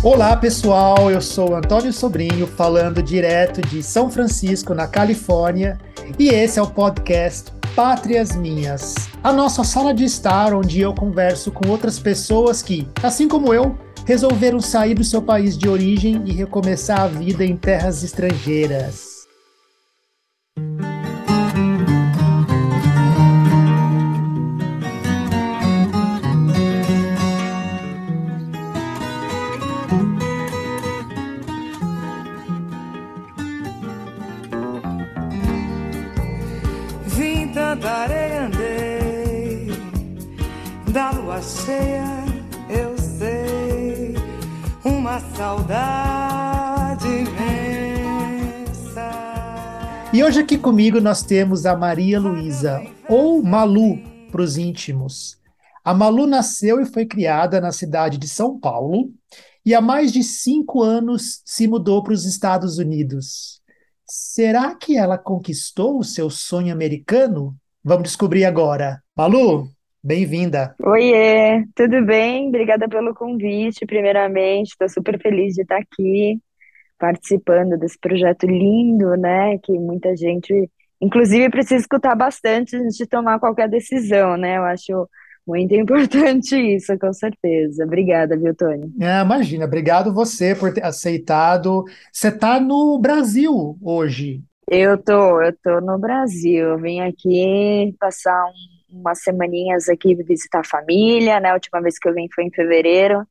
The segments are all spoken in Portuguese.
Olá pessoal, eu sou Antônio Sobrinho, falando direto de São Francisco, na Califórnia, e esse é o podcast Pátrias Minhas, a nossa sala de estar onde eu converso com outras pessoas que, assim como eu, resolveram sair do seu país de origem e recomeçar a vida em terras estrangeiras. Cheia eu sei, uma saudade imensa. E hoje aqui comigo nós temos a Maria Luísa, ou Malu para os íntimos. A Malu nasceu e foi criada na cidade de São Paulo e há mais de cinco anos se mudou para os Estados Unidos. Será que ela conquistou o seu sonho americano? Vamos descobrir agora. Malu, bem-vinda. Oiê, tudo bem? Obrigada pelo convite, primeiramente. Estou super feliz de estar aqui participando desse projeto lindo, né? Que muita gente, inclusive, precisa escutar bastante antes de tomar qualquer decisão, né? Eu acho muito importante isso, com certeza. Obrigada, viu, Tony? Ah, imagina, obrigado você por ter aceitado. Você está no Brasil hoje. Eu tô, eu tô no Brasil. Eu vim aqui passar um, umas semaninhas aqui visitar a família, né? A última vez que eu vim foi em fevereiro.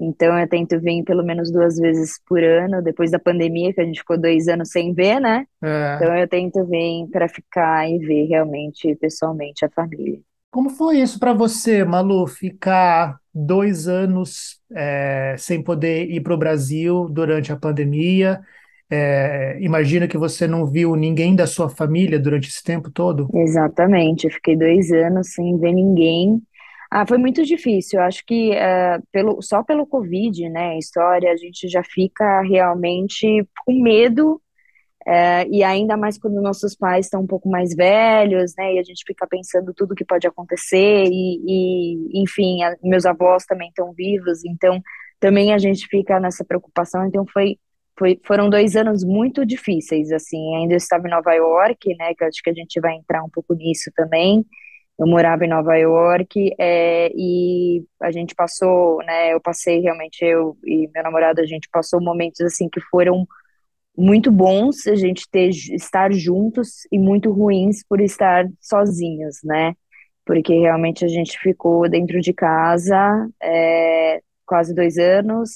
Então eu tento vir pelo menos duas vezes por ano, depois da pandemia, que a gente ficou dois anos sem ver, né? É. Então eu tento vir para ficar e ver realmente pessoalmente a família. Como foi isso para você, Malu, ficar dois anos é, sem poder ir para o Brasil durante a pandemia? É, que você não viu ninguém da sua família durante esse tempo todo. Exatamente, eu fiquei dois anos sem ver ninguém. Ah, foi muito difícil. Eu acho que eh, pelo, só pelo Covid, né, a história, a gente já fica realmente com medo, eh, e ainda mais quando nossos pais estão um pouco mais velhos, né, e a gente fica pensando tudo que pode acontecer, e, e enfim, a- meus avós também estão vivos, então também a gente fica nessa preocupação. Então foi, foi, foram dois anos muito difíceis, assim. Ainda eu estava em Nova York, né, que acho que a gente vai entrar um pouco nisso também. Eu morava em Nova York, é, e a gente passou, né, eu passei realmente, eu e meu namorado, a gente passou momentos assim que foram muito bons a gente ter, estar juntos e muito ruins por estar sozinhos, né? Porque realmente a gente ficou dentro de casa é, quase dois anos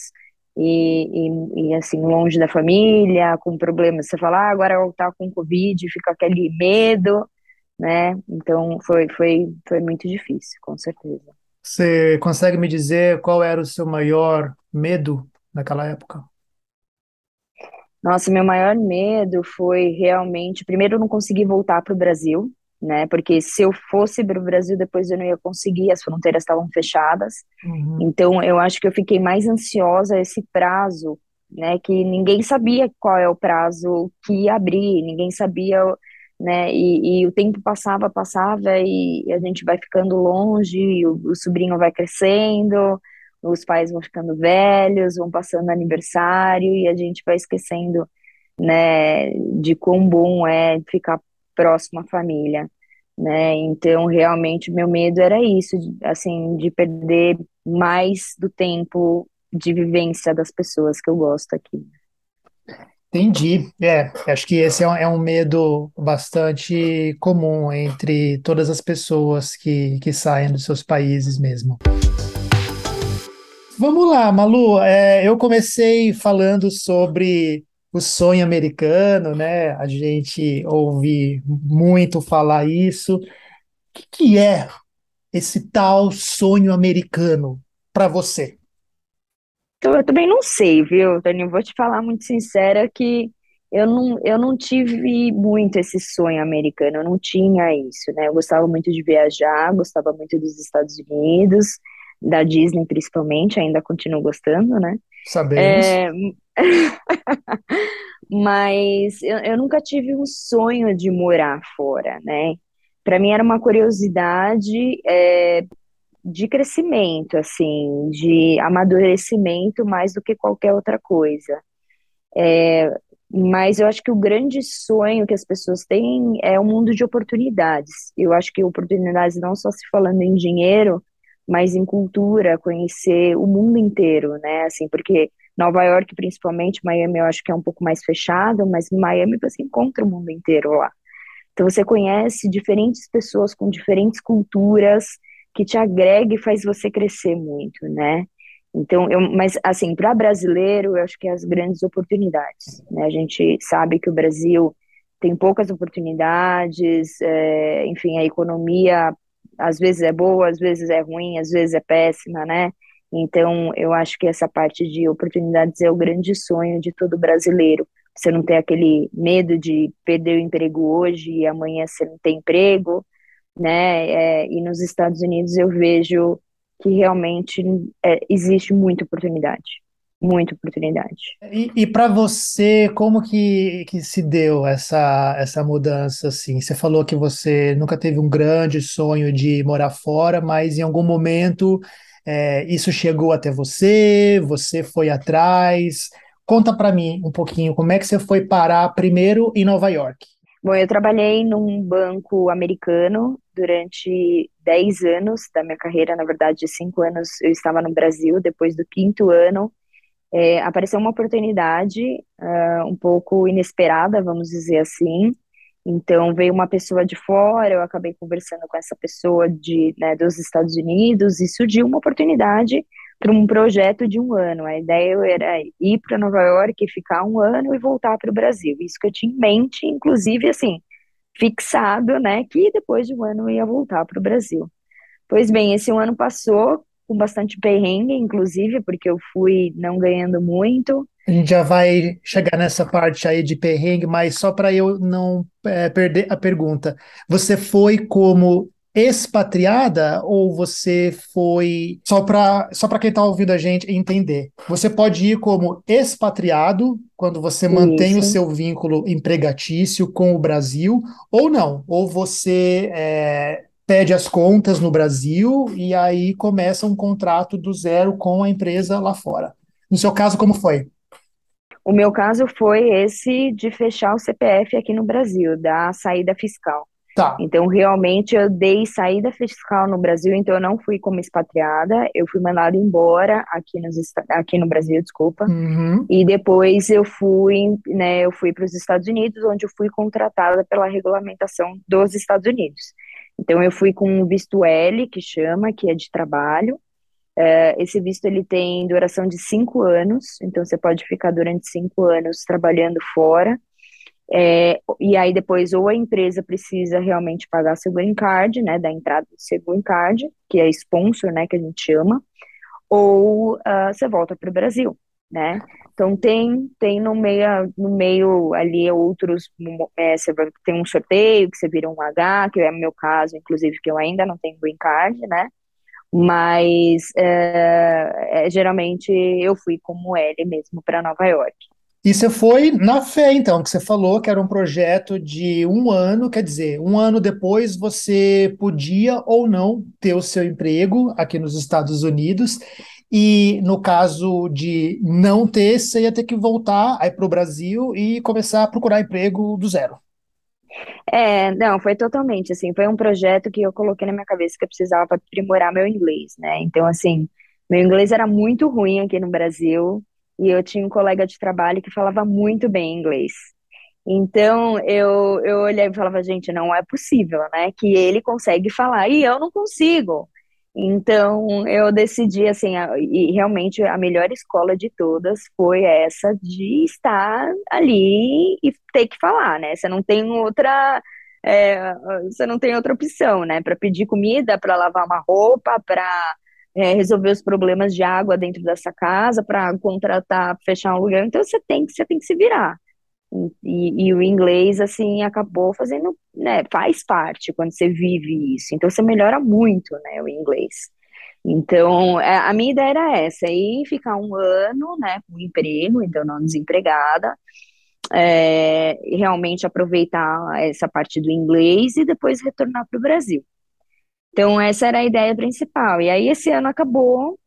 e, e, e, assim, longe da família, com problemas. Você fala, ah, agora eu tá com Covid, fica aquele medo, né? Então foi, foi, foi muito difícil, com certeza. Você consegue me dizer qual era o seu maior medo naquela época? Nossa, meu maior medo foi realmente, primeiro, eu não conseguir voltar para o Brasil, né? Porque se eu fosse para o Brasil, depois eu não ia conseguir, as fronteiras estavam fechadas. Uhum. Então, eu acho que eu fiquei mais ansiosa esse prazo, né? Que ninguém sabia qual é o prazo que ia abrir, ninguém sabia, né? E, e o tempo passava, passava, e a gente vai ficando longe, o, o sobrinho vai crescendo os pais vão ficando velhos, vão passando aniversário e a gente vai esquecendo, né, de quão bom é ficar próximo à família, né? Então, realmente, meu medo era isso, assim, de perder mais do tempo de vivência das pessoas que eu gosto aqui. Entendi. É, acho que esse é um, é um medo bastante comum entre todas as pessoas que, que saem dos seus países mesmo. Vamos lá, Malu. É, eu comecei falando sobre o sonho americano, né? A gente ouve muito falar isso. O que, que é esse tal sonho americano para você? Eu também não sei, viu, Dani? Vou te falar muito sincera que eu não, eu não tive muito esse sonho americano, eu não tinha isso, né? Eu gostava muito de viajar, gostava muito dos Estados Unidos, da Disney principalmente, ainda continuo gostando, né? Sabemos. É, mas eu, eu nunca tive um sonho de morar fora, né? Para mim era uma curiosidade, é, de crescimento, assim, de amadurecimento mais do que qualquer outra coisa. É, mas eu acho que o grande sonho que as pessoas têm é um mundo de oportunidades. Eu acho que oportunidades não só se falando em dinheiro, mas em cultura, conhecer o mundo inteiro, né? Assim, porque Nova York, principalmente, Miami, eu acho que é um pouco mais fechado, mas Miami você encontra o mundo inteiro lá. Então você conhece diferentes pessoas com diferentes culturas que te agrega e faz você crescer muito, né? Então, eu, mas assim, para brasileiro, eu acho que é as grandes oportunidades, né? A gente sabe que o Brasil tem poucas oportunidades, é, enfim, a economia às vezes é boa, às vezes é ruim, às vezes é péssima, né? Então, eu acho que essa parte de oportunidades é o grande sonho de todo brasileiro. Você não ter aquele medo de perder o emprego hoje e amanhã você não tem emprego, né? É, e nos Estados Unidos eu vejo que realmente é, existe muita oportunidade, muita oportunidade. E, e para você, como que, que se deu essa, essa mudança, assim? Você falou que você nunca teve um grande sonho de morar fora, mas em algum momento é, isso chegou até você, você foi atrás. Conta para mim um pouquinho, como é que você foi parar primeiro em Nova York? Bom, eu trabalhei num banco americano durante 10 anos da minha carreira, na verdade, 5 anos eu estava no Brasil. Depois do quinto ano, é, apareceu uma oportunidade uh, um pouco inesperada, vamos dizer assim. Então, veio uma pessoa de fora, eu acabei conversando com essa pessoa de, né, dos Estados Unidos e surgiu uma oportunidade para um projeto de um ano. A ideia era ir para Nova York, ficar um ano e voltar para o Brasil. Isso que eu tinha em mente, inclusive, assim, fixado, né, que depois de um ano eu ia voltar para o Brasil. Pois bem, esse um ano passou com bastante perrengue, inclusive, porque eu fui não ganhando muito. A gente já vai chegar nessa parte aí de perrengue, mas só para eu não é, perder a pergunta. Você foi como expatriada ou você foi só para só para quem está ouvindo a gente entender? Você pode ir como expatriado quando você mantém Isso. o seu vínculo empregatício com o Brasil ou não? Ou você é, pede as contas no Brasil e aí começa um contrato do zero com a empresa lá fora. No seu caso, como foi? O meu caso foi esse de fechar o CPF aqui no Brasil, da saída fiscal. Tá. Então, realmente, eu dei saída fiscal no Brasil, então eu não fui como expatriada, eu fui mandada embora aqui, nos, aqui no Brasil, desculpa. Uhum. E depois eu fui, né, eu fui para os Estados Unidos, onde eu fui contratada pela regulamentação dos Estados Unidos. Então, eu fui com o visto L, que chama, que é de trabalho. É, esse visto ele tem duração de cinco anos, então você pode ficar durante cinco anos trabalhando fora. É, e aí depois ou a empresa precisa realmente pagar seu green card, né, da entrada do seu green card, que é sponsor, né, que a gente chama, ou uh, você volta para o Brasil, né? Então tem tem no meio no meio ali outros é, você vai, tem um sorteio que você vira um H, que é o meu caso, inclusive que eu ainda não tenho green card, né? Mas é, é, geralmente eu fui como L mesmo para Nova York. E você foi na fé, então, que você falou que era um projeto de um ano, quer dizer, um ano depois você podia ou não ter o seu emprego aqui nos Estados Unidos. E no caso de não ter, você ia ter que voltar aí para o Brasil e começar a procurar emprego do zero. É, não, foi totalmente assim. Foi um projeto que eu coloquei na minha cabeça que eu precisava aprimorar meu inglês, né? Então, assim, meu inglês era muito ruim aqui no Brasil e eu tinha um colega de trabalho que falava muito bem inglês. Então eu, eu olhei e falava, gente, não é possível, né? Que ele consegue falar e eu não consigo. Então eu decidi assim, a, e realmente a melhor escola de todas foi essa de estar ali e ter que falar, né? Você não tem outra. É, você não tem outra opção, né? Para pedir comida, para lavar uma roupa, para é, resolver os problemas de água dentro dessa casa, para contratar, fechar um lugar. Então você tem que, você tem que se virar. E, e, o inglês, assim, acabou fazendo, né, faz parte quando você vive isso. Então você melhora muito, né, o inglês. Então, é, a minha ideia era essa, aí ficar um ano, né, com emprego, então não desempregada, é, realmente aproveitar essa parte do inglês e depois retornar para o Brasil. Então, essa era a ideia principal. E aí, esse ano acabou,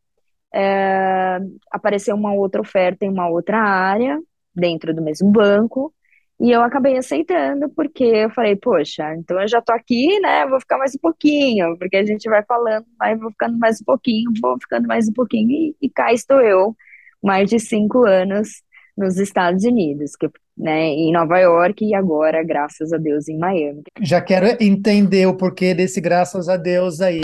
é, apareceu uma outra oferta em uma outra área, dentro do mesmo banco, e eu acabei aceitando, porque eu falei, poxa, então eu já tô aqui, né? Vou ficar mais um pouquinho, porque a gente vai falando, vai vou ficando mais um pouquinho, vou ficando mais um pouquinho, e, e cá estou eu, mais de cinco anos nos Estados Unidos, que, né, em Nova York e agora, graças a Deus, em Miami. Já quero entender o porquê desse graças a Deus aí.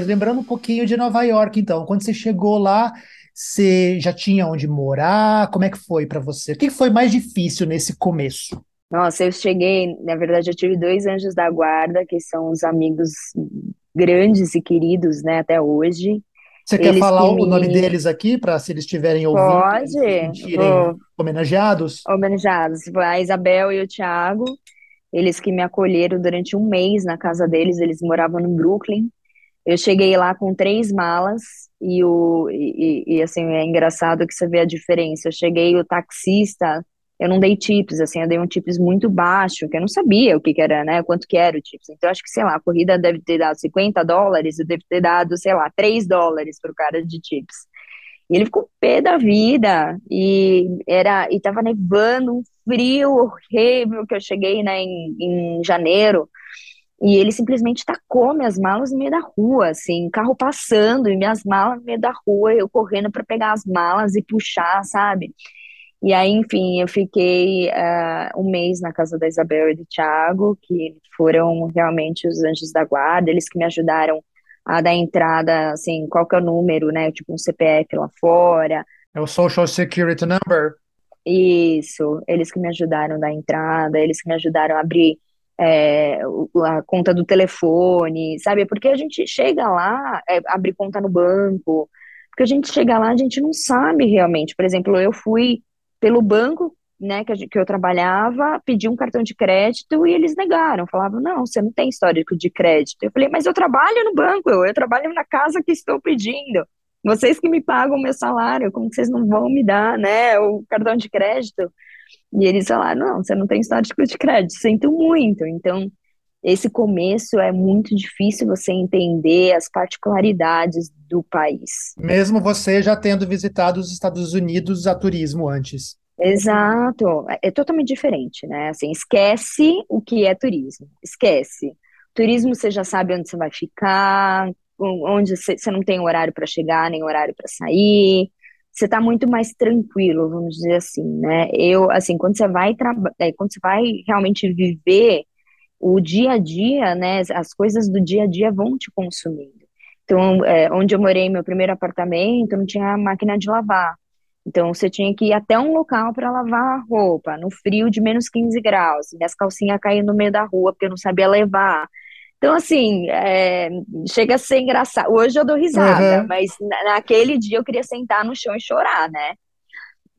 Lembrando um pouquinho de Nova York, então, quando você chegou lá, você já tinha onde morar? Como é que foi para você? O que foi mais difícil nesse começo? Nossa, eu cheguei, na verdade, eu tive dois anjos da guarda, que são os amigos grandes e queridos, né, até hoje. Você quer falar o me... nome deles aqui, para se eles estiverem ouvindo, Pode. se sentirem Vou... homenageados? Homenageados. A Isabel e o Thiago, eles que me acolheram durante um mês na casa deles, eles moravam no Brooklyn. Eu cheguei lá com três malas e, o, e, e, assim, é engraçado que você vê a diferença. Eu cheguei, o taxista, eu não dei tips, assim, eu dei um tips muito baixo, que eu não sabia o que, que era, né, quanto que era o tips. Então, acho que, sei lá, a corrida deve ter dado 50 dólares, eu devo ter dado, sei lá, 3 dólares pro cara de tips. E ele ficou pé da vida, e era, e tava nevando, um frio horrível, que eu cheguei, né, em, em janeiro, e ele simplesmente tacou minhas malas no meio da rua, assim, carro passando e minhas malas no meio da rua, eu correndo para pegar as malas e puxar, sabe? E aí, enfim, eu fiquei uh, um mês na casa da Isabel e do Thiago, que foram realmente os anjos da guarda, eles que me ajudaram a dar entrada, assim, qual que é o número, né? Tipo um CPF lá fora. É o Social Security Number. Isso, eles que me ajudaram a dar entrada, eles que me ajudaram a abrir é, a conta do telefone, sabe? Porque a gente chega lá, é, abre conta no banco, porque a gente chega lá, a gente não sabe realmente. Por exemplo, eu fui pelo banco, né, que, que eu trabalhava, pedi um cartão de crédito e eles negaram, falavam, não, você não tem histórico de crédito. Eu falei, mas eu trabalho no banco, eu, eu trabalho na casa que estou pedindo. Vocês que me pagam o meu salário, como que vocês não vão me dar, né, o cartão de crédito? E eles falaram: não, você não tem histórico de crédito, sinto muito. Então, esse começo é muito difícil você entender as particularidades do país. Mesmo você já tendo visitado os Estados Unidos a turismo antes. Exato, é totalmente diferente, né? Assim, esquece o que é turismo, esquece. Turismo você já sabe onde você vai ficar, onde você, você não tem horário para chegar, nem horário para sair você está muito mais tranquilo, vamos dizer assim, né? Eu, assim, quando você vai é, quando você vai realmente viver o dia a dia, né? As coisas do dia a dia vão te consumindo. Então, é, onde eu morei, meu primeiro apartamento, não tinha máquina de lavar. Então, você tinha que ir até um local para lavar a roupa, no frio de menos 15 graus. Minhas calcinhas caíam no meio da rua porque eu não sabia levar. Então, assim, é, chega a ser engraçado. Hoje eu dou risada, uhum. mas naquele dia eu queria sentar no chão e chorar, né?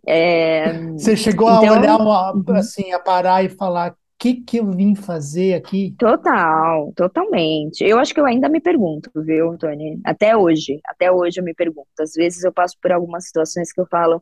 É, Você chegou então, a olhar, uma, uhum. assim, a parar e falar: o que, que eu vim fazer aqui? Total, totalmente. Eu acho que eu ainda me pergunto, viu, Tony? Até hoje, até hoje eu me pergunto. Às vezes eu passo por algumas situações que eu falo: o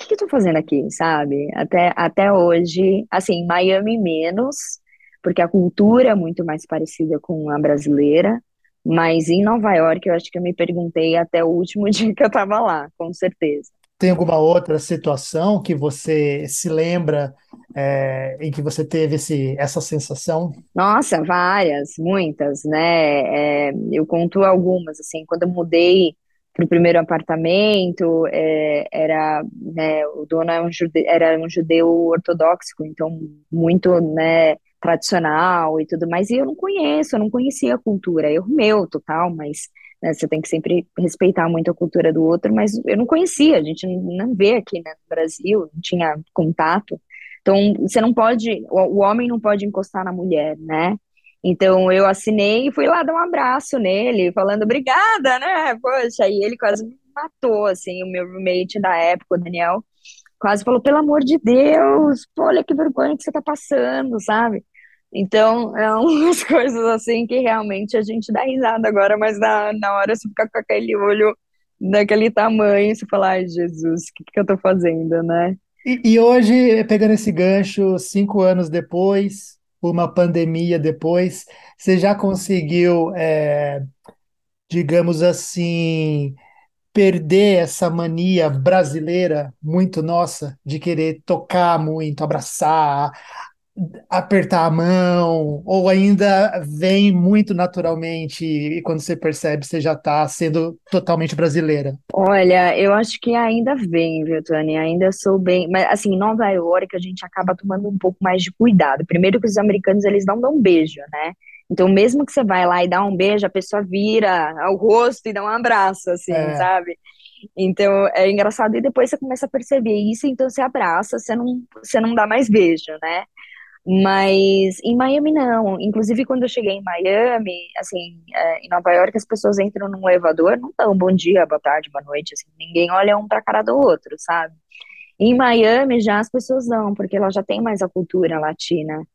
que, que eu tô fazendo aqui, sabe? Até, até hoje, assim, Miami menos, porque a cultura é muito mais parecida com a brasileira. Mas em Nova York, eu acho que eu me perguntei até o último dia que eu estava lá, com certeza. Tem alguma outra situação que você se lembra é, em que você teve esse, essa sensação? Nossa, várias, muitas, né? É, eu conto algumas, assim, quando eu mudei para o primeiro apartamento, é, era, né, o dono era um, judeu, era um judeu ortodoxo, então muito, né, tradicional e tudo mais, e eu não conheço, eu não conhecia a cultura, erro meu total, mas né, você tem que sempre respeitar muito a cultura do outro, mas eu não conhecia, a gente não vê aqui né, no Brasil, não tinha contato, então você não pode, o, o homem não pode encostar na mulher, né, então eu assinei e fui lá dar um abraço nele, falando obrigada, né, poxa, e ele quase me matou, assim, o meu roommate da época, o Daniel, quase falou, pelo amor de Deus, olha que vergonha que você tá passando, sabe? Então, é umas coisas assim que realmente a gente dá risada agora, mas na, na hora você fica com aquele olho daquele tamanho, você fala, ai Jesus, o que, que eu tô fazendo, né? E, e, hoje, pegando esse gancho, cinco anos depois, uma pandemia depois. Você já conseguiu, é, digamos assim, perder essa mania brasileira muito nossa de querer tocar muito, abraçar, apertar a mão, ou ainda vem muito naturalmente e quando você percebe você já está sendo totalmente brasileira? Olha, eu acho que ainda vem, viu, Tânia? Ainda sou bem, mas assim, em Nova York a gente acaba tomando um pouco mais de cuidado. Primeiro que os americanos eles não dão beijo, né? Então, mesmo que você vai lá e dá um beijo, a pessoa vira o rosto e dá um abraço, assim, é. sabe? Então, é engraçado. E depois você começa a perceber isso, então você abraça, você não, você não dá mais beijo, né? Mas em Miami não. Inclusive quando eu cheguei em Miami, assim, é, em Nova York as pessoas entram num elevador, não dão bom dia, boa tarde, boa noite, assim, ninguém olha um pra cara do outro, sabe? Em Miami já as pessoas dão, porque ela já tem mais a cultura latina.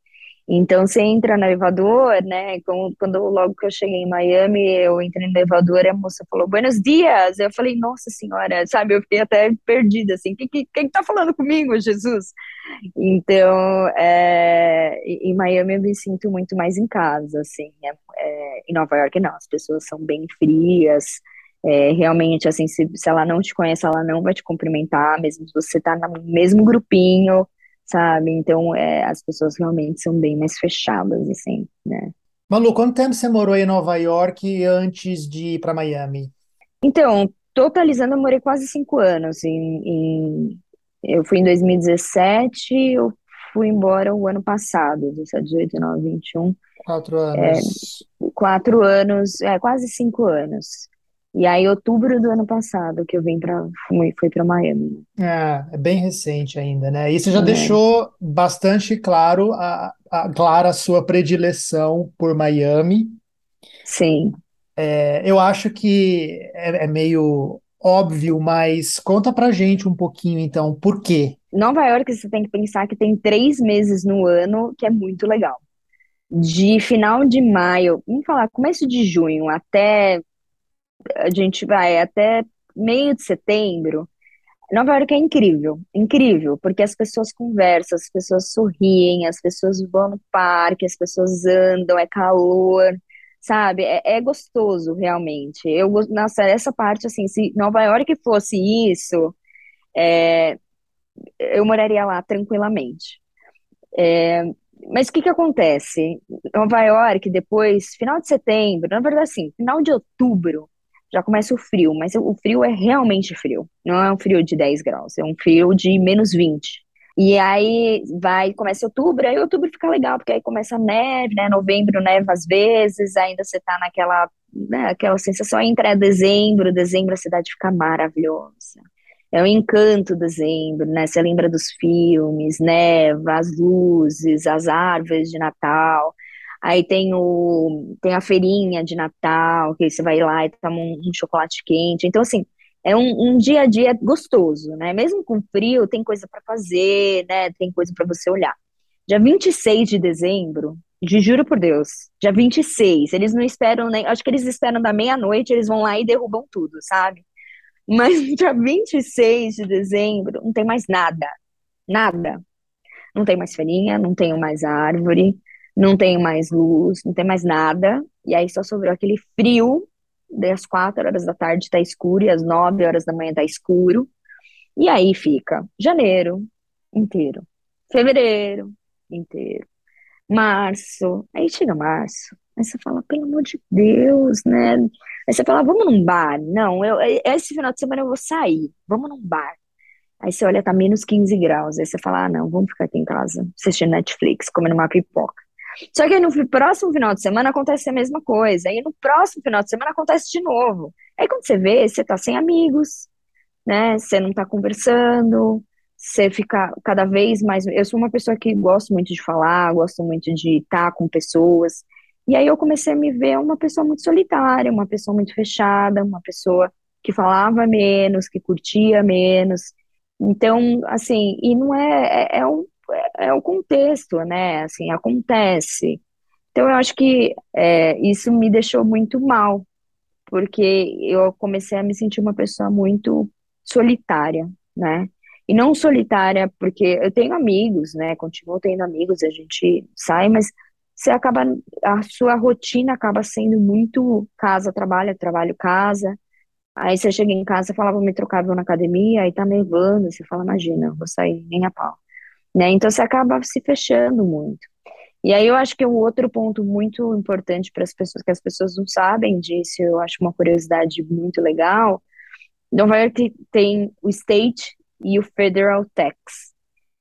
Então você entra no elevador, né? Quando, quando, logo que eu cheguei em Miami, eu entrei no elevador e a moça falou Buenos dias. Eu falei, nossa senhora, sabe? Eu fiquei até perdida, assim, quem, quem, quem tá falando comigo, Jesus? Então, é, em Miami eu me sinto muito mais em casa, assim. É, é, em Nova York não, as pessoas são bem frias. É, realmente, assim, se, se ela não te conhece, ela não vai te cumprimentar, mesmo se você tá no mesmo grupinho sabe? Então, é, as pessoas realmente são bem mais fechadas, assim, né? Malu, quanto tempo você morou em Nova York antes de ir para Miami? Então, totalizando, eu morei quase cinco anos. Em, em, eu fui em 2017, eu fui embora o ano passado, 17, 18, 19, 21. Quatro anos. É, quatro anos, é, quase cinco anos. E aí, outubro do ano passado, que eu vim para fui, fui para Miami. É, é bem recente ainda, né? E você já é. deixou bastante claro a, a, clara a sua predileção por Miami. Sim. É, eu acho que é, é, meio óbvio, mas conta pra gente um pouquinho, então, por quê? Nova York, você tem que pensar que tem três meses no ano que é muito legal. De final de maio, vamos falar, começo de junho até a gente vai até meio de setembro, Nova York é incrível, incrível, porque as pessoas conversam, as pessoas sorriem, as pessoas vão no parque, as pessoas andam, é calor, sabe? É, é gostoso, realmente. Eu, nossa, essa parte, assim, se Nova York fosse isso, é, eu moraria lá tranquilamente. É, mas o que que acontece? Nova York, depois, final de setembro, na verdade, assim, final de outubro, já começa o frio, mas o frio é realmente frio. Não é um frio de 10 graus, é um frio de menos 20. E aí vai, começa outubro, aí outubro fica legal, porque aí começa a neve, né? Novembro neva às vezes, ainda você tá naquela, né, aquela sensação, aí entra dezembro, dezembro a cidade fica maravilhosa. É o encanto dezembro, né? Você lembra dos filmes, neva, as luzes, as árvores de Natal. Aí tem, o, tem a feirinha de Natal, que você vai lá e toma um, um chocolate quente. Então, assim, é um, um, dia a dia gostoso, né? Mesmo com frio, tem coisa para fazer, né? Tem coisa para você olhar. Dia 26 de dezembro, de juro por Deus, dia 26, eles não esperam nem. Acho que eles esperam da meia-noite, eles vão lá e derrubam tudo, sabe? Mas dia 26 de dezembro, não tem mais nada. Nada. Não tem mais feirinha, não tem mais árvore, não tem mais luz, não tem mais nada, e aí só sobrou aquele frio, das quatro horas da tarde tá escuro, e às nove horas da manhã tá escuro, e aí fica janeiro inteiro, fevereiro inteiro, março, aí chega março, aí você fala, pelo amor de Deus, né? Aí você fala, vamos num bar? Não, eu, esse final de semana eu vou sair, vamos num bar. Aí você olha, tá menos 15 graus, aí você fala, ah, não, vamos ficar aqui em casa, assistindo Netflix, comendo uma pipoca. Só que aí no próximo final de semana acontece a mesma coisa. Aí no próximo final de semana acontece de novo. Aí quando você vê, você tá sem amigos, né? Você não tá conversando, você fica cada vez mais. Eu sou uma pessoa que gosto muito de falar, gosto muito de estar com pessoas. E aí eu comecei a me ver uma pessoa muito solitária, uma pessoa muito fechada, uma pessoa que falava menos, que curtia menos. Então, assim, e não é, é, é um, é, é o contexto, né? Assim, acontece. Então, eu acho que é, isso me deixou muito mal, porque eu comecei a me sentir uma pessoa muito solitária, né? e não solitária, porque eu tenho amigos, né? Continuo tendo amigos, a gente sai, mas você acaba, a sua rotina acaba sendo muito casa, trabalho, trabalho, casa. Aí você chega em casa, você fala, vou me trocar, vou na academia, aí tá nevando, você fala, imagina, vou sair nem a pau. Né? Então você acaba se fechando muito. E aí eu acho que um outro ponto muito importante para as pessoas, que as pessoas não sabem disso, eu acho uma curiosidade muito legal, Nova York tem o state e o federal tax.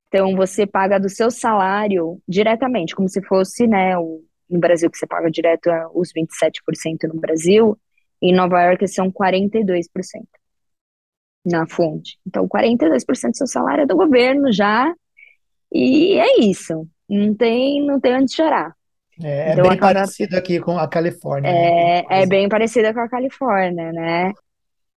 Então você paga do seu salário diretamente, como se fosse, né, o, no Brasil que você paga direto os 27% no Brasil, em Nova York são 42% na fonte. Então 42% do seu salário é do governo já, e é isso. Não tem, não tem onde chorar. É, é então, bem parecido aqui com a Califórnia. É, né? é bem parecida com a Califórnia, né?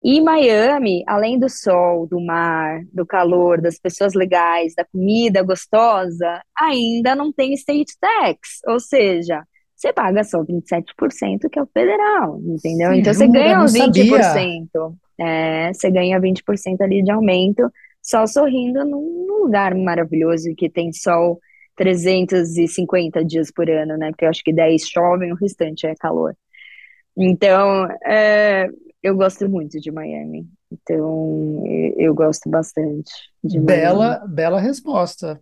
E Miami, além do sol, do mar, do calor, das pessoas legais, da comida gostosa, ainda não tem state tax, ou seja, você paga só 27%, que é o federal, entendeu? então você ganha uns 20%. É, você ganha 20% ali de aumento, só sorrindo num lugar maravilhoso que tem sol 350 dias por ano, né? Porque eu acho que 10 chove, o restante é calor. Então, é, eu gosto muito de Miami. Então, eu gosto bastante de Bela, Miami. bela resposta.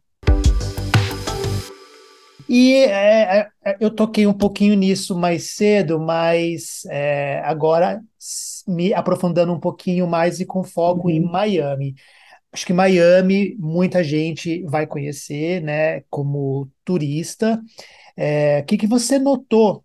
E é, é, é, eu toquei um pouquinho nisso mais cedo, mas é, agora me aprofundando um pouquinho mais e com foco uhum. em Miami. Acho que Miami muita gente vai conhecer, né, como turista. É, o que, que você notou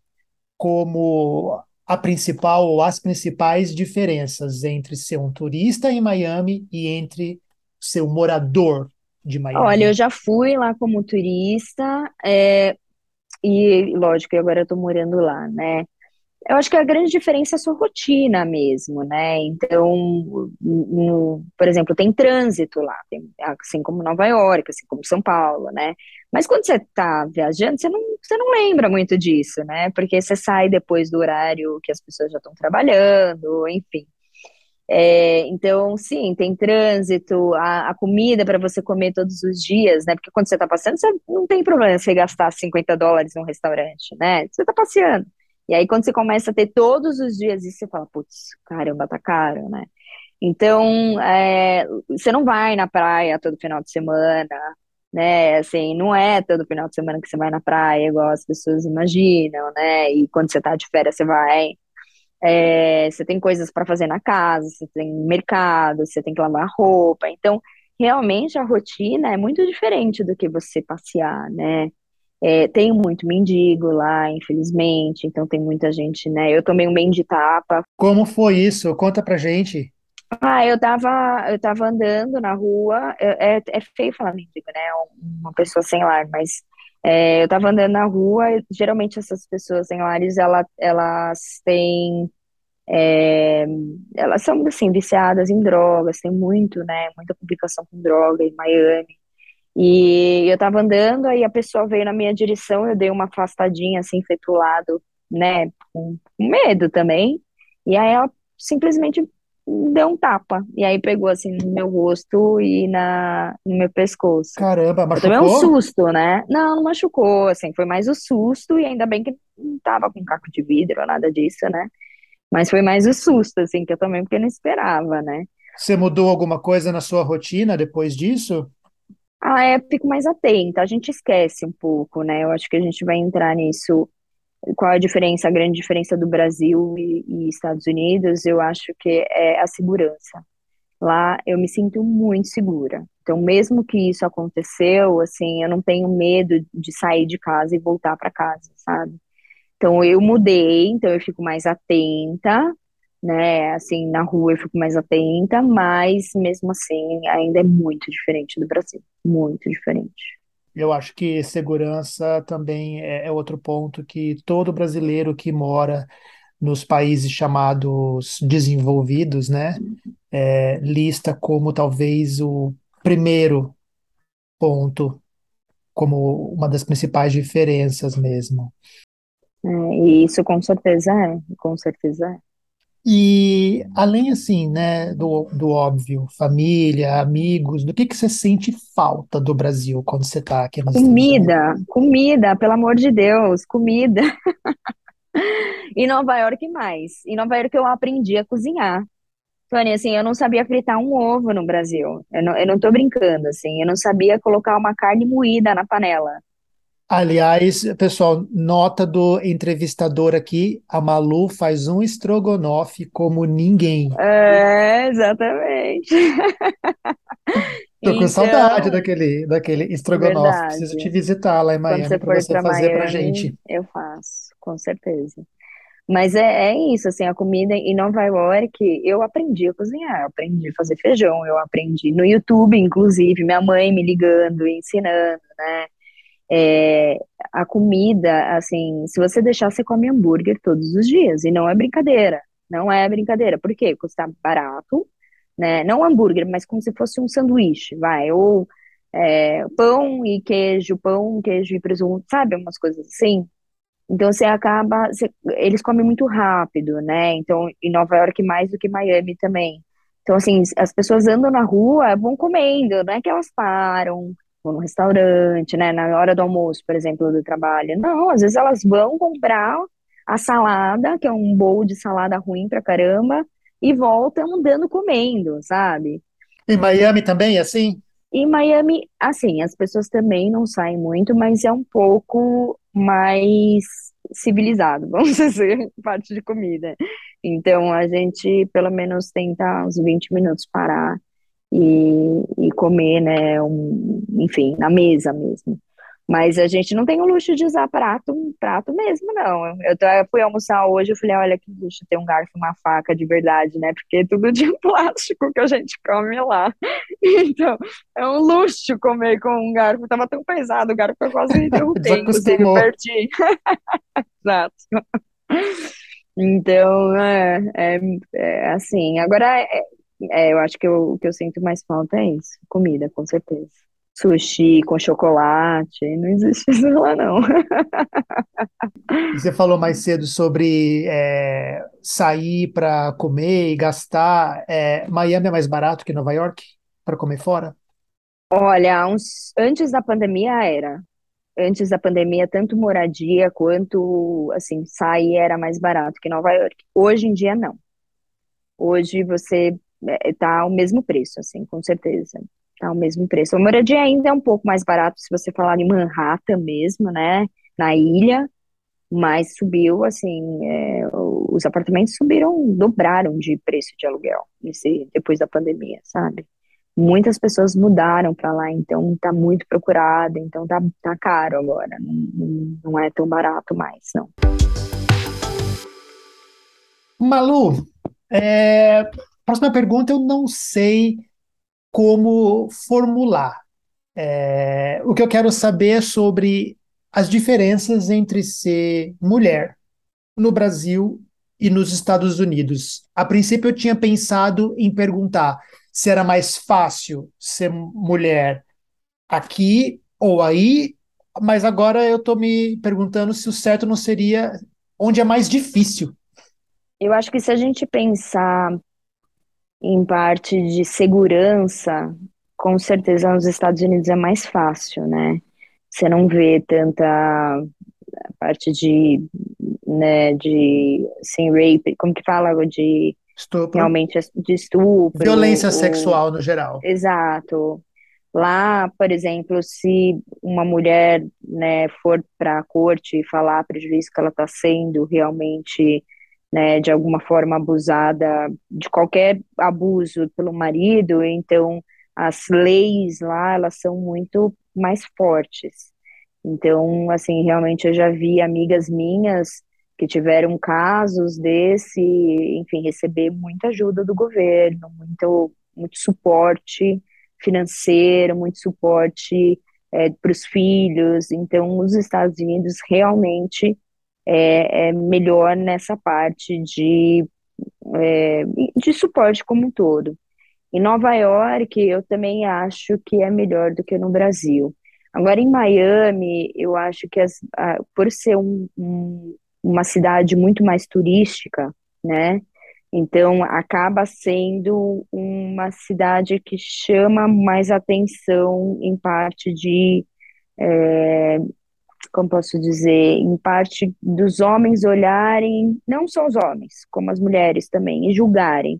como a principal ou as principais diferenças entre ser um turista em Miami e entre ser um morador de Miami? Olha, eu já fui lá como turista, é, e lógico, agora eu morando lá, né? Eu acho que a grande diferença é a sua rotina mesmo, né? Então, no, por exemplo, tem trânsito lá, assim como Nova York, assim como São Paulo, né? Mas quando você está viajando, você não, você não lembra muito disso, né? Porque você sai depois do horário que as pessoas já estão trabalhando, enfim. É, então, sim, tem trânsito, a, a comida para você comer todos os dias, né? Porque quando você está passeando, você não tem problema você gastar 50 dólares num restaurante, né? Você está passeando. E aí, quando você começa a ter todos os dias isso, você fala, putz, caramba, tá caro, né? Então, é, você não vai na praia todo final de semana, né? Assim, não é todo final de semana que você vai na praia, igual as pessoas imaginam, né? E quando você tá de férias, você vai. É, você tem coisas para fazer na casa, você tem mercado, você tem que lavar roupa. Então, realmente a rotina é muito diferente do que você passear, né? É, tem muito mendigo lá, infelizmente, então tem muita gente, né? Eu tomei um bem de tapa. Como foi isso? Conta pra gente. Ah, eu tava, eu tava andando na rua, é, é, é feio falar mendigo, né? Uma pessoa sem lar, mas é, eu tava andando na rua, geralmente essas pessoas sem lares, ela, elas têm, é, elas são, assim, viciadas em drogas, tem muito, né? Muita publicação com droga em Miami. E eu tava andando, aí a pessoa veio na minha direção, eu dei uma afastadinha assim, foi pro lado, né, com medo também. E aí ela simplesmente deu um tapa. E aí pegou assim no meu rosto e na, no meu pescoço. Caramba, machucou? Tomei um susto, né? Não, não machucou, assim, foi mais o susto e ainda bem que não tava com caco de vidro ou nada disso, né? Mas foi mais o susto, assim, que eu também porque não esperava, né? Você mudou alguma coisa na sua rotina depois disso? Ah, é, fico mais atenta, a gente esquece um pouco, né? Eu acho que a gente vai entrar nisso. Qual a diferença, a grande diferença do Brasil e, e Estados Unidos? Eu acho que é a segurança. Lá eu me sinto muito segura. Então, mesmo que isso aconteceu, assim, eu não tenho medo de sair de casa e voltar para casa, sabe? Então, eu mudei, então eu fico mais atenta, né? Assim, na rua eu fico mais atenta, mas mesmo assim ainda é muito diferente do Brasil, muito diferente. Eu acho que segurança também é, é outro ponto que todo brasileiro que mora nos países chamados desenvolvidos, né, é, lista como talvez o primeiro ponto, como uma das principais diferenças mesmo. É, e isso com certeza é, com certeza é. E além assim, né, do, do óbvio, família, amigos, do que que você sente falta do Brasil quando você está aqui nos? Comida, comida, pelo amor de Deus, comida. Em Nova York mais. Em Nova York eu aprendi a cozinhar. Tony, assim, eu não sabia fritar um ovo no Brasil. Eu não, eu não tô brincando, assim. Eu não sabia colocar uma carne moída na panela. Aliás, pessoal, nota do entrevistador aqui, a Malu faz um estrogonofe como ninguém. É, exatamente. Tô com saudade então, daquele, daquele estrogonofe. Verdade. Preciso te visitar lá em Miami para você fazer Miami, pra gente. Eu faço, com certeza. Mas é, é isso, assim, a comida em Nova York, eu aprendi a cozinhar, eu aprendi a fazer feijão, eu aprendi no YouTube, inclusive, minha mãe me ligando, ensinando, né? É, a comida, assim, se você deixar, você come hambúrguer todos os dias, e não é brincadeira, não é brincadeira, por quê? Custa barato, né? Não hambúrguer, mas como se fosse um sanduíche, vai, ou é, pão e queijo, pão, queijo e presunto, sabe? Umas coisas assim. Então você acaba, você, eles comem muito rápido, né? Então, em Nova York mais do que Miami também. Então, assim, as pessoas andam na rua, vão comendo, não é que elas param, vão no restaurante, né? Na hora do almoço, por exemplo, do trabalho. Não, às vezes elas vão comprar a salada, que é um bowl de salada ruim pra caramba, e voltam andando comendo, sabe? Em Miami também, é assim? Em Miami, assim, as pessoas também não saem muito, mas é um pouco mais civilizado, vamos dizer, parte de comida. Então, a gente pelo menos tenta uns 20 minutos parar e, e comer, né, um, enfim, na mesa mesmo. Mas a gente não tem o luxo de usar prato, prato mesmo, não. Eu, eu fui almoçar hoje, eu falei, olha que luxo ter um garfo e uma faca de verdade, né? Porque é tudo de plástico que a gente come lá. Então, é um luxo comer com um garfo. Tava tão pesado, o garfo eu quase derrubei, inclusive, perdi. Exato. Então, é, é, é assim. Agora, é, é, eu acho que eu, o que eu sinto mais falta é isso, comida, com certeza sushi com chocolate, não existe isso lá não. Você falou mais cedo sobre é, sair para comer e gastar. É, Miami é mais barato que Nova York para comer fora? Olha, uns, antes da pandemia era. Antes da pandemia, tanto moradia quanto assim sair era mais barato que Nova York. Hoje em dia não. Hoje você é, o mesmo preço, assim, com certeza tá o mesmo preço. A moradia ainda é um pouco mais barato se você falar em Manhattan mesmo, né? Na ilha, mas subiu, assim, é, os apartamentos subiram, dobraram de preço de aluguel nesse, depois da pandemia, sabe? Muitas pessoas mudaram para lá, então tá muito procurado, então tá, tá caro agora, não, não é tão barato mais, não. Malu, é, próxima pergunta eu não sei como formular. É, o que eu quero saber é sobre as diferenças entre ser mulher no Brasil e nos Estados Unidos. A princípio, eu tinha pensado em perguntar se era mais fácil ser mulher aqui ou aí, mas agora eu estou me perguntando se o certo não seria onde é mais difícil. Eu acho que se a gente pensar em parte de segurança, com certeza nos Estados Unidos é mais fácil, né? Você não vê tanta parte de, né, de, sem rape, como que fala, de estupro. realmente de estupro. Violência ou, sexual no geral. Exato. Lá, por exemplo, se uma mulher, né, for para a corte e falar prejuízo que ela está sendo realmente né, de alguma forma abusada, de qualquer abuso pelo marido, então as leis lá, elas são muito mais fortes. Então, assim, realmente eu já vi amigas minhas que tiveram casos desse, enfim, receber muita ajuda do governo, muito, muito suporte financeiro, muito suporte é, para os filhos. Então, os Estados Unidos realmente é, é melhor nessa parte de, é, de suporte como um todo. Em Nova York, eu também acho que é melhor do que no Brasil. Agora, em Miami, eu acho que as, por ser um, um, uma cidade muito mais turística, né? Então, acaba sendo uma cidade que chama mais atenção em parte de, é, como posso dizer, em parte dos homens olharem, não só os homens, como as mulheres também, e julgarem.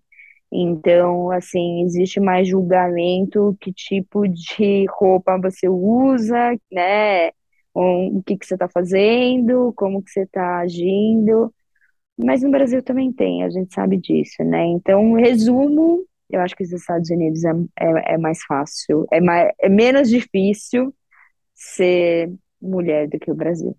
Então, assim, existe mais julgamento, que tipo de roupa você usa, né? O que, que você está fazendo, como que você está agindo. Mas no Brasil também tem, a gente sabe disso, né? Então, resumo, eu acho que os Estados Unidos é, é, é mais fácil, é, mais, é menos difícil ser mulher do que o Brasil.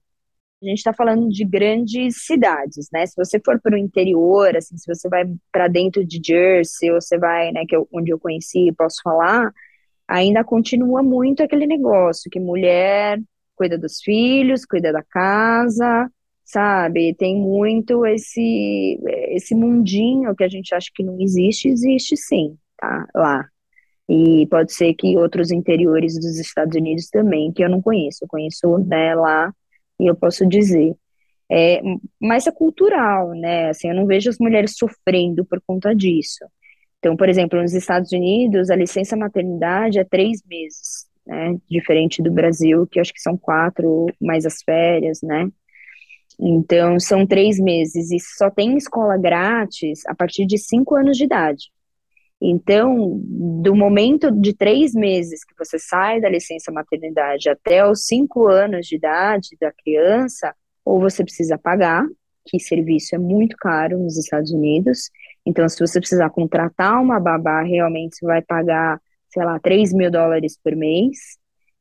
A gente está falando de grandes cidades, né? Se você for para o interior, assim, se você vai para dentro de Jersey, ou você vai, né, que eu, onde eu conheci, posso falar, ainda continua muito aquele negócio que mulher cuida dos filhos, cuida da casa, sabe? Tem muito esse esse mundinho que a gente acha que não existe, existe sim, tá? Lá. E pode ser que outros interiores dos Estados Unidos também, que eu não conheço, eu conheço né, lá e eu posso dizer. É, mas é cultural, né? Assim, eu não vejo as mulheres sofrendo por conta disso. Então, por exemplo, nos Estados Unidos, a licença maternidade é três meses, né? Diferente do Brasil, que acho que são quatro, mais as férias, né? Então, são três meses e só tem escola grátis a partir de cinco anos de idade. Então, do momento de três meses que você sai da licença maternidade até os cinco anos de idade da criança, ou você precisa pagar, que serviço é muito caro nos Estados Unidos. Então, se você precisar contratar uma babá, realmente você vai pagar, sei lá, 3 mil dólares por mês.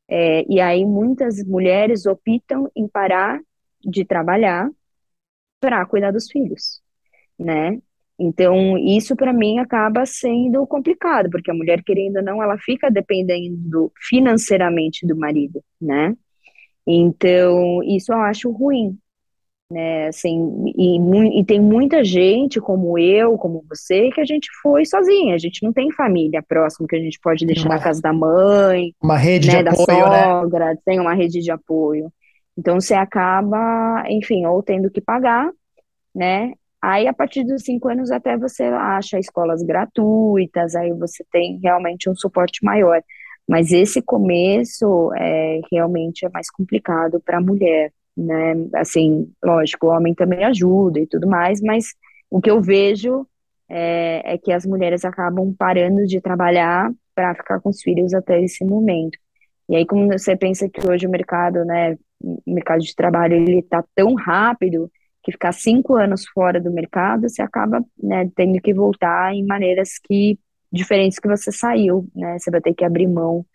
É, e aí, muitas mulheres optam em parar de trabalhar para cuidar dos filhos, né? Então, isso para mim acaba sendo complicado, porque a mulher, querendo ou não, ela fica dependendo financeiramente do marido, né? Então, isso eu acho ruim, né? Assim, e, e, tem muita gente, como eu, como você, que a gente foi sozinha, a gente não tem família próxima que a gente pode deixar uma, na casa da mãe, uma rede né, de apoio, da sogra, né? tem uma rede de apoio. Então você acaba, enfim, ou tendo que pagar, né? Aí a partir dos cinco anos até você acha escolas gratuitas, aí você tem realmente um suporte maior. Mas esse começo é, realmente é mais complicado para a mulher, né? Assim, lógico, o homem também ajuda e tudo mais, mas o que eu vejo é, é que as mulheres acabam parando de trabalhar para ficar com os filhos até esse momento. E aí, como você pensa que hoje o mercado, né, o mercado de trabalho, ele está tão rápido que ficar cinco anos fora do mercado, você acaba né, tendo que voltar em maneiras que diferentes que você saiu, né? Você vai ter que abrir mão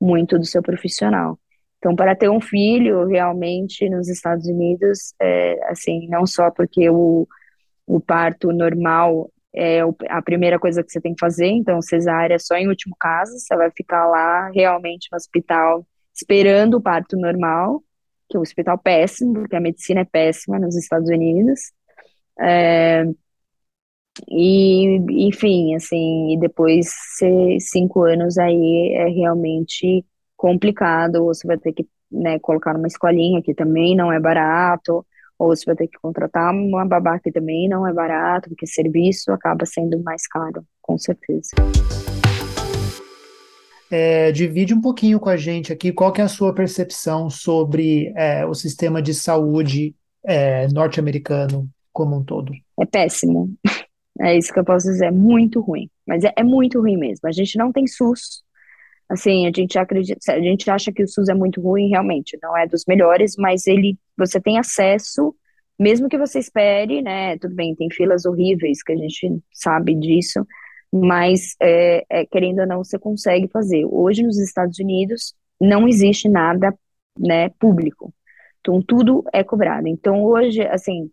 muito do seu profissional. Então, para ter um filho, realmente, nos Estados Unidos, é, assim, não só porque o, o parto normal é a primeira coisa que você tem que fazer, então cesárea é só em último caso, você vai ficar lá realmente no hospital esperando o parto normal, que é um hospital péssimo, porque a medicina é péssima nos Estados Unidos. É, e, enfim, assim, e depois cinco anos aí é realmente complicado, ou você vai ter que né, colocar numa escolinha que também não é barato, ou você vai ter que contratar uma babá que também não é barato, porque serviço acaba sendo mais caro, com certeza. É, divide um pouquinho com a gente aqui qual que é a sua percepção sobre é, o sistema de saúde é, norte-americano como um todo. É péssimo. É isso que eu posso dizer. É muito ruim. Mas é, é muito ruim mesmo. A gente não tem SUS. Assim, a gente acredita, a gente acha que o SUS é muito ruim, realmente, não é dos melhores, mas ele, você tem acesso, mesmo que você espere, né? Tudo bem, tem filas horríveis que a gente sabe disso, mas é, é, querendo ou não, você consegue fazer. Hoje nos Estados Unidos não existe nada, né, público. Então tudo é cobrado. Então hoje, assim,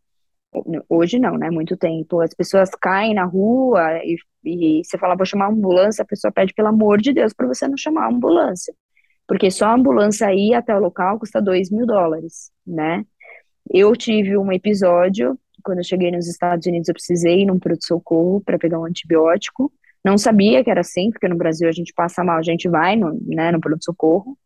hoje não, né, muito tempo, as pessoas caem na rua e, e você fala, vou chamar uma ambulância, a pessoa pede pelo amor de Deus para você não chamar a ambulância. Porque só a ambulância ir até o local custa 2 mil dólares, né? Eu tive um episódio quando eu cheguei nos Estados Unidos, eu precisei ir num pronto-socorro para pegar um antibiótico. Não sabia que era assim, porque no Brasil a gente passa mal, a gente vai no, né, no pronto-socorro.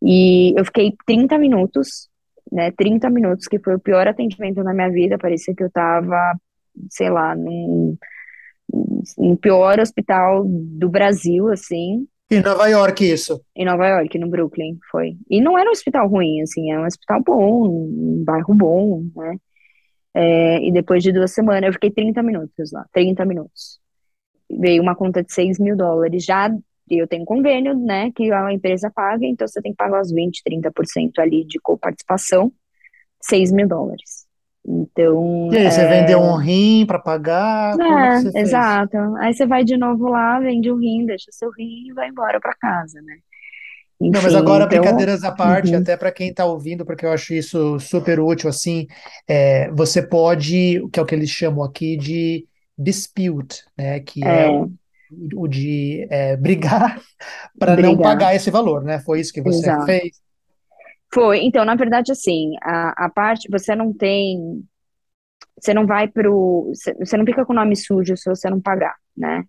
E eu fiquei 30 minutos, né, 30 minutos, que foi o pior atendimento na minha vida. Parecia que eu tava, sei lá, num, no pior hospital do Brasil, assim. Em Nova York, isso? Em Nova York, no Brooklyn, foi. E não era um hospital ruim, assim, era um hospital bom, um bairro bom, né? É, e depois de duas semanas, eu fiquei 30 minutos lá, 30 minutos. Veio uma conta de 6 mil dólares. Já eu tenho convênio, né, que a empresa paga, então você tem que pagar os 20, 30% ali de coparticipação, 6 mil dólares. Então. E aí, você é... vendeu um rim para pagar? É, exato. Aí você vai de novo lá, vende o um rim, deixa seu rim e vai embora para casa, né? Enfim, Não, mas agora, então... brincadeiras à parte, uhum. até para quem está ouvindo, porque eu acho isso super útil, assim, é, você pode, o que é o que eles chamam aqui de dispute, né? Que é, é o, o, de é, brigar para não pagar esse valor, né? Foi isso que você Exato. fez? Foi, então, na verdade, assim, a, a parte, você não tem, você não vai pro, você não fica com o nome sujo se você não pagar, né?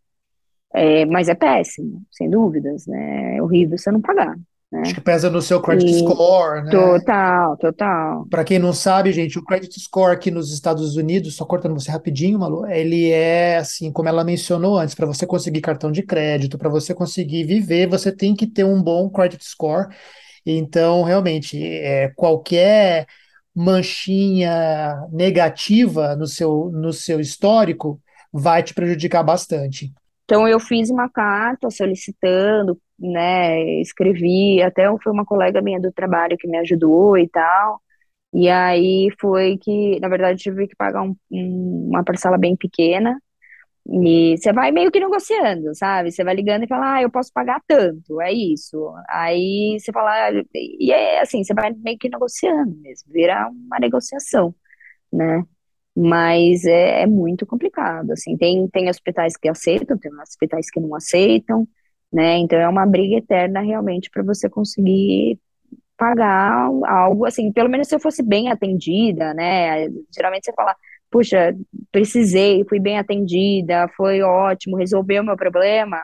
É, mas é péssimo, sem dúvidas, né? É horrível você não pagar. Né? Acho que pesa no seu credit e, score, né? Total, total. Para quem não sabe, gente, o credit score aqui nos Estados Unidos, só cortando você rapidinho, Malu, ele é assim, como ela mencionou antes, para você conseguir cartão de crédito, para você conseguir viver, você tem que ter um bom credit score. Então, realmente, é, qualquer manchinha negativa no seu, no seu histórico vai te prejudicar bastante. Então, eu fiz uma carta solicitando, né, escrevi, até foi uma colega minha do trabalho que me ajudou e tal, e aí foi que, na verdade, tive que pagar um, uma parcela bem pequena, e você vai meio que negociando, sabe? Você vai ligando e fala, ah, eu posso pagar tanto, é isso. Aí você fala, e é assim, você vai meio que negociando mesmo, vira uma negociação, né? Mas é, é muito complicado, assim, tem, tem hospitais que aceitam, tem hospitais que não aceitam, né? Então é uma briga eterna realmente para você conseguir pagar algo assim, pelo menos se eu fosse bem atendida, né? Geralmente você fala, puxa, precisei, fui bem atendida, foi ótimo, resolveu meu problema,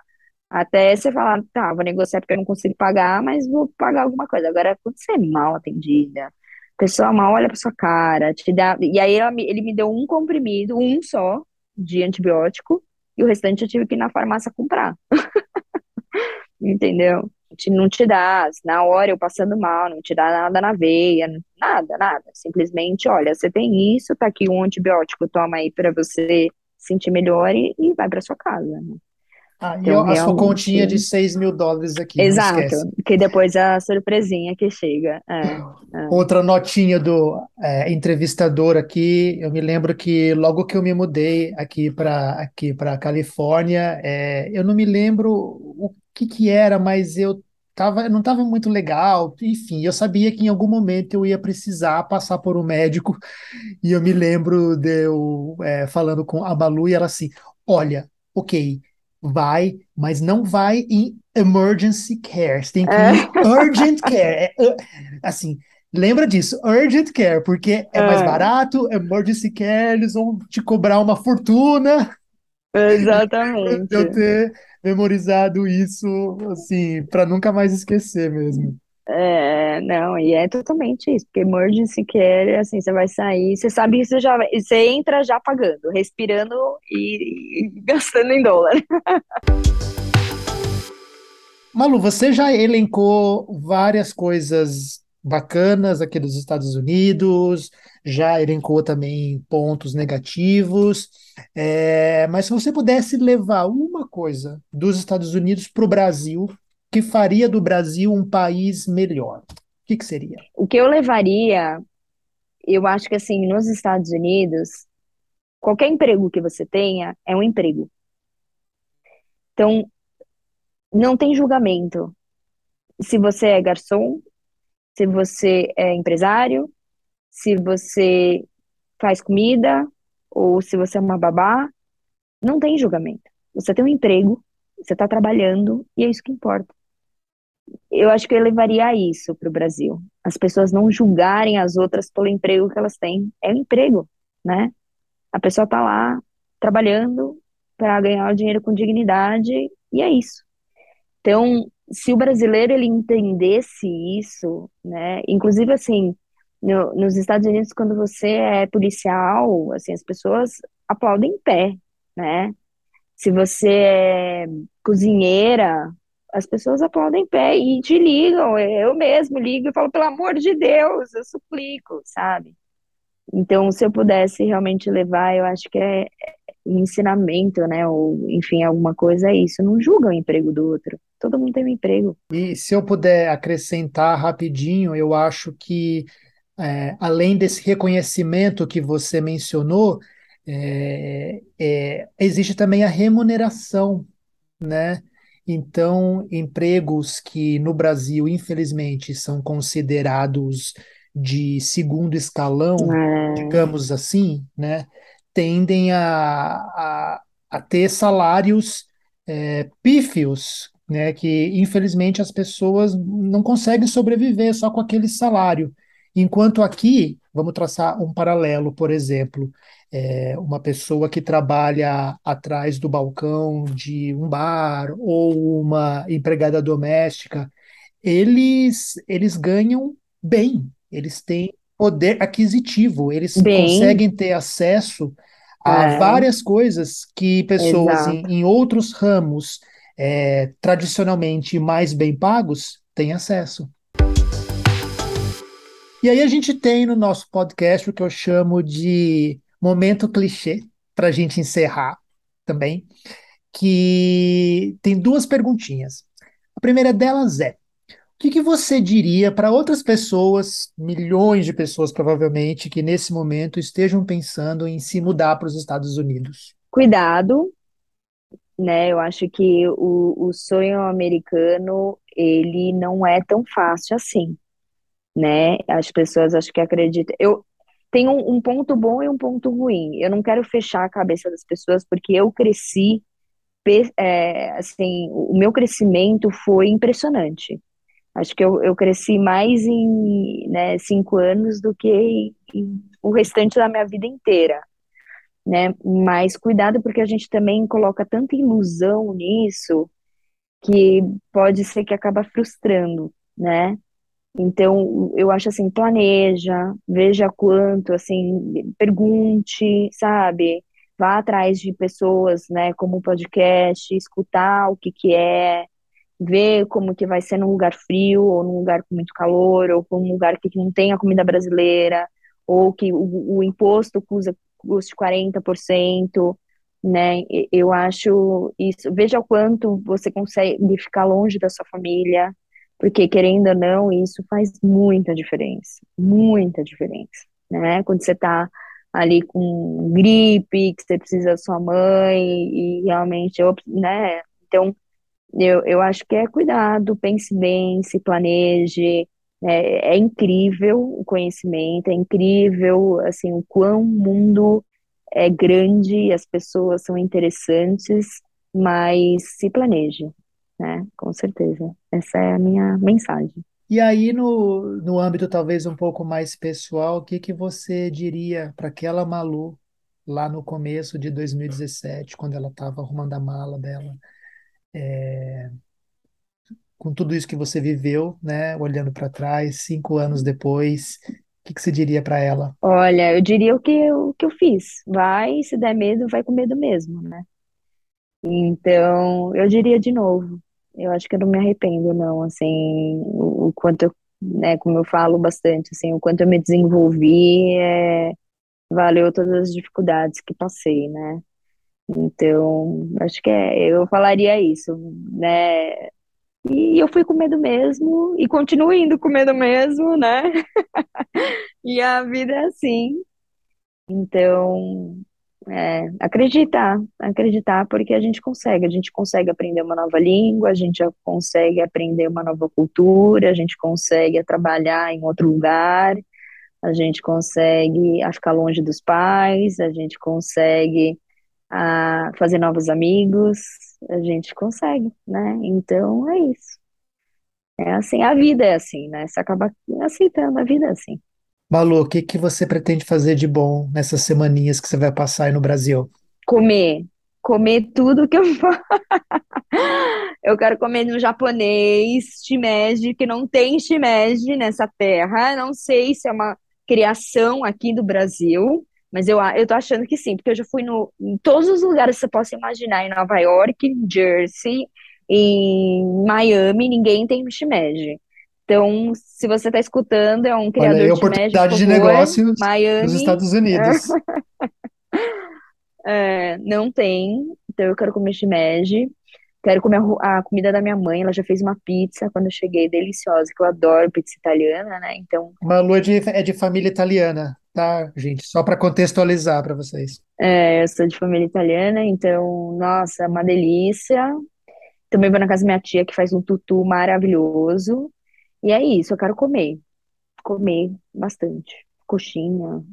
até você falar, tá, vou negociar porque eu não consigo pagar, mas vou pagar alguma coisa. Agora, quando você é mal atendida, pessoa mal olha pra sua cara, te dá. E aí ele me deu um comprimido, um só, de antibiótico, e o restante eu tive que ir na farmácia comprar. Entendeu? não te dá, na hora eu passando mal, não te dá nada na veia, nada, nada. Simplesmente, olha, você tem isso, tá aqui um antibiótico, toma aí para você sentir melhor e, e vai para sua casa. Né? Ah, então, e a sua continha de 6 mil dólares aqui. Exato, que depois a surpresinha que chega. É, é. Outra notinha do é, entrevistador aqui, eu me lembro que logo que eu me mudei aqui para aqui para Califórnia, é, eu não me lembro o que que era, mas eu tava, não estava muito legal. Enfim, eu sabia que em algum momento eu ia precisar passar por um médico. E eu me lembro de eu é, falando com a Balu e ela assim: olha, ok, vai, mas não vai em emergency care. Você tem que ir em é. urgent care. É, assim, lembra disso, urgent care, porque é mais é. barato, emergency care, eles vão te cobrar uma fortuna. Exatamente. Eu ter memorizado isso, assim, para nunca mais esquecer mesmo. É, não, e é totalmente isso, porque emergency care, assim, você vai sair, você sabe que você já você entra já pagando, respirando e, e gastando em dólar. Malu, você já elencou várias coisas bacanas aqui dos Estados Unidos, já elencou também pontos negativos, é, mas se você pudesse levar uma coisa dos Estados Unidos para o Brasil, que faria do Brasil um país melhor, o que, que seria? O que eu levaria, eu acho que assim, nos Estados Unidos, qualquer emprego que você tenha é um emprego. Então, não tem julgamento. Se você é garçom, se você é empresário, se você faz comida ou se você é uma babá, não tem julgamento. Você tem um emprego, você está trabalhando e é isso que importa. Eu acho que eu levaria isso para o Brasil. As pessoas não julgarem as outras pelo emprego que elas têm. É um emprego, né? A pessoa está lá trabalhando para ganhar o dinheiro com dignidade e é isso. Então, se o brasileiro ele entendesse isso, né? Inclusive assim, no, nos Estados Unidos quando você é policial, assim, as pessoas aplaudem em pé, né? Se você é cozinheira, as pessoas aplaudem em pé e te ligam. Eu mesmo ligo e falo, pelo amor de Deus, eu suplico, sabe? Então, se eu pudesse realmente levar, eu acho que é um ensinamento, né? Ou, enfim, alguma coisa é isso. Não julga o emprego do outro. Todo mundo tem um emprego. E se eu puder acrescentar rapidinho, eu acho que, é, além desse reconhecimento que você mencionou, é, é, existe também a remuneração, né? Então, empregos que no Brasil, infelizmente, são considerados de segundo escalão, É, digamos assim, né, tendem a, a, a ter salários é, pífios, né, que infelizmente as pessoas não conseguem sobreviver só com aquele salário. Enquanto aqui, vamos traçar um paralelo, por exemplo, é, uma pessoa que trabalha atrás do balcão de um bar ou uma empregada doméstica, eles, eles ganham bem, eles têm poder aquisitivo, eles bem, conseguem ter acesso a é, várias coisas que pessoas em, em outros ramos é, tradicionalmente mais bem pagos têm acesso. E aí a gente tem no nosso podcast o que eu chamo de momento clichê, para a gente encerrar também, que tem duas perguntinhas. A primeira delas é: o que que você diria para outras pessoas, milhões de pessoas provavelmente, que nesse momento estejam pensando em se mudar para os Estados Unidos? Cuidado, né? Eu acho que o, o sonho americano, ele não é tão fácil assim, né? As pessoas acho que acreditam. Eu tenho um, um ponto bom e um ponto ruim. Eu não quero fechar a cabeça das pessoas porque eu cresci, é, assim, o meu crescimento foi impressionante. Acho que eu, eu cresci mais em, né, cinco anos do que em, em o restante da minha vida inteira, né? Mas cuidado porque a gente também coloca tanta ilusão nisso que pode ser que acaba frustrando, né? Então, eu acho assim, planeja, veja quanto, assim, pergunte, sabe? Vá atrás de pessoas, né, como o podcast, escutar o que que é, ver como que vai ser num lugar frio, ou num lugar com muito calor, ou com um lugar que não tenha comida brasileira, ou que o, o imposto custa, custe 40%, né? Eu acho isso. Veja o quanto você consegue ficar longe da sua família, porque querendo ou não, isso faz muita diferença, muita diferença, né? Quando você tá ali com gripe, que você precisa da sua mãe, e realmente, né? Então, eu, eu acho que é cuidado, pense bem, se planeje. É, é incrível o conhecimento, é incrível assim o quão o mundo é grande, as pessoas são interessantes, mas se planeje, né? Com certeza. Essa é a minha mensagem. E aí, no, no âmbito talvez um pouco mais pessoal, o que que você diria para aquela Malu lá no começo de 2017, quando ela estava arrumando a mala dela? com tudo isso que você viveu, né, olhando para trás, cinco anos depois, o que que você diria para ela? Olha, eu diria o que eu, o que eu fiz. Vai, se der medo, vai com medo mesmo, né? Então, eu diria de novo. Eu acho que eu não me arrependo, não, assim, o, quanto eu, né, como eu falo bastante, assim, o quanto eu me desenvolvi, é, valeu todas as dificuldades que passei, né? Então, acho que é, eu falaria isso, né? E eu fui com medo mesmo, e continuo indo com medo mesmo, né? E a vida é assim. Então, é, acreditar, acreditar, porque a gente consegue, a gente consegue aprender uma nova língua, a gente consegue aprender uma nova cultura, a gente consegue trabalhar em outro lugar, a gente consegue ficar longe dos pais, a gente consegue ah, fazer novos amigos, a gente consegue, né? Então é isso. É assim, a vida é assim, né? Você acaba aceitando, a vida é assim. Malu, o que que você pretende fazer de bom nessas semaninhas que você vai passar aí no Brasil? Comer, comer tudo que eu Eu quero comer no japonês, shimeji, que não tem shimeji nessa terra. Não sei se é uma criação aqui do Brasil, Mas eu, eu tô achando que sim, porque eu já fui no, em todos os lugares que você possa imaginar, em Nova York, em Jersey, em Miami, ninguém tem Mishimeji. Então, se você está escutando, é um criador Olha aí, de oportunidade de negócios Miami, nos Estados Unidos. é, não tem, então eu quero comer shimeji. Quero comer a, comida da minha mãe. Ela já fez uma pizza quando eu cheguei, deliciosa, que eu adoro pizza italiana, né? Então. Malu é de, é de família italiana, tá, gente? Só para contextualizar para vocês. É, eu sou de família italiana, então, nossa, uma delícia. Também vou na casa da minha tia, que faz um tutu maravilhoso. E é isso, eu quero comer. Comer bastante. Coxinha.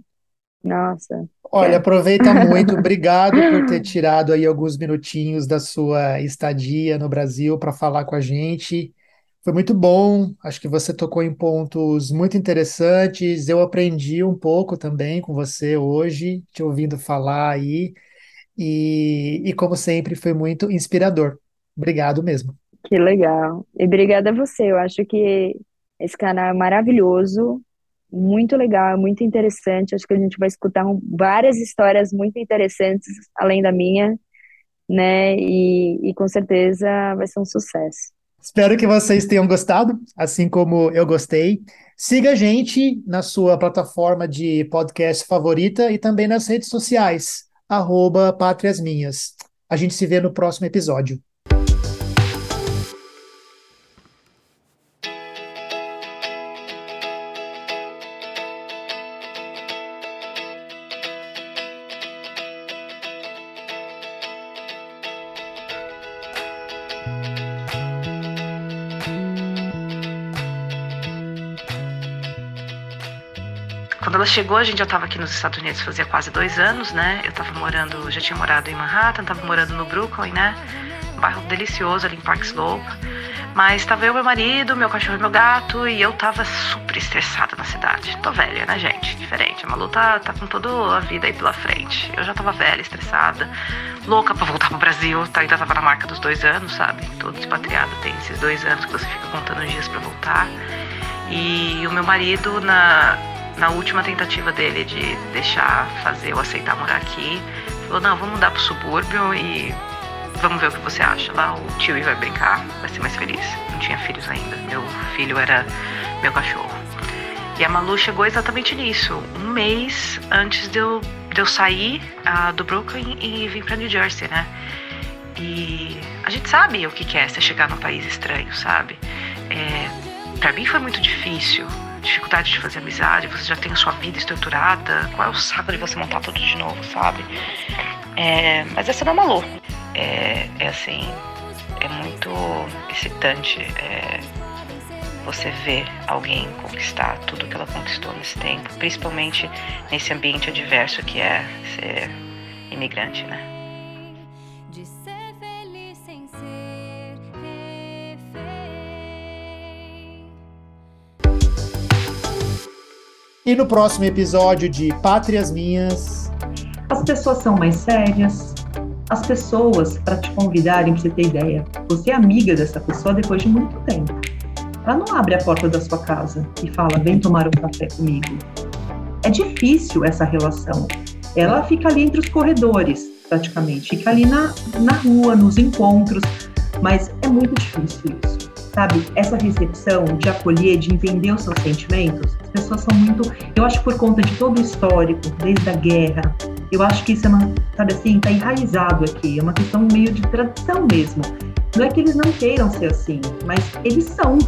Nossa. Olha, quero. aproveita muito. Obrigado por ter tirado aí alguns minutinhos da sua estadia no Brasil para falar com a gente. Foi muito bom. Acho que você tocou em pontos muito interessantes. Eu aprendi um pouco também com você hoje, te ouvindo falar aí. E, e como sempre, foi muito inspirador. Obrigado mesmo. Que legal. E obrigada a você. Eu acho que esse canal é maravilhoso, muito legal, muito interessante. Acho que a gente vai escutar várias histórias muito interessantes, além da minha, né? E, e com certeza vai ser um sucesso. Espero que vocês tenham gostado, assim como eu gostei. Siga a gente na sua plataforma de podcast favorita e também nas redes sociais, arroba Minhas. A gente se vê no próximo episódio. Chegou, a gente já estava aqui nos Estados Unidos fazia quase dois anos, né? Eu estava morando, já tinha morado em Manhattan, estava morando no Brooklyn, né? Um bairro delicioso ali em Park Slope. Mas estava eu, meu marido, meu cachorro e meu gato, e eu tava super estressada na cidade. Tô velha, né, gente? Diferente. A Malu tá, tá com toda a vida aí pela frente. Eu já tava velha, estressada, louca pra voltar pro Brasil. Tá, ainda tava na marca dos dois anos, sabe? Todo expatriado tem esses dois anos que você fica contando os dias pra voltar. E o meu marido, na, na última tentativa dele de deixar fazer eu aceitar morar aqui, falou: não, vamos mudar pro subúrbio e vamos ver o que você acha. Lá o tio vai brincar, vai ser mais feliz. Não tinha filhos ainda, meu filho era meu cachorro. E a Malu chegou exatamente nisso, um mês antes de eu, de eu sair uh, do Brooklyn e vir para New Jersey, né? E a gente sabe o que é você chegar num país estranho, sabe? É, para mim foi muito difícil dificuldade de fazer amizade, você já tem a sua vida estruturada, qual é o saco de você montar tudo de novo, sabe? É, mas essa não é uma louca. É, é assim, é muito excitante é, você ver alguém conquistar tudo que ela conquistou nesse tempo, principalmente nesse ambiente adverso que é ser imigrante, né? E no próximo episódio de Pátrias Minhas. As pessoas são mais sérias. As pessoas, para te convidarem, para você ter ideia, você é amiga dessa pessoa depois de muito tempo. Ela não abre a porta da sua casa e fala, vem tomar um café comigo. É difícil essa relação. Ela fica ali entre os corredores, praticamente. Fica ali na, na rua, nos encontros. Mas é muito difícil isso sabe, essa recepção de acolher, de entender os seus sentimentos, as pessoas são muito, eu acho por conta de todo o histórico, desde a guerra, eu acho que isso é uma, sabe assim, tá enraizado aqui, é uma questão meio de tradição mesmo. Não é que eles não queiram ser assim, mas eles são.